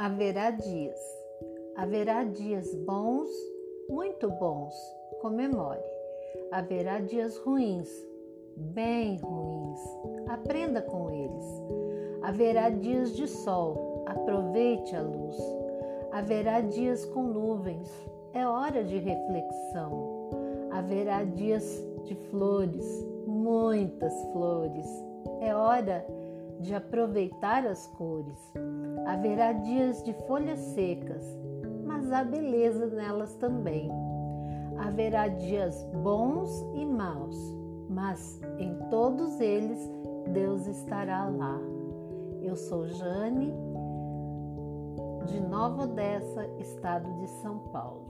Haverá dias. Haverá dias bons, muito bons, comemore. Haverá dias ruins, bem ruins, aprenda com eles. Haverá dias de sol, aproveite a luz. Haverá dias com nuvens, é hora de reflexão. Haverá dias de flores, muitas flores, é hora de aproveitar as cores. Haverá dias de folhas secas, mas há beleza nelas também. Haverá dias bons e maus, mas em todos eles Deus estará lá. Eu sou Jane, de Nova Odessa, estado de São Paulo.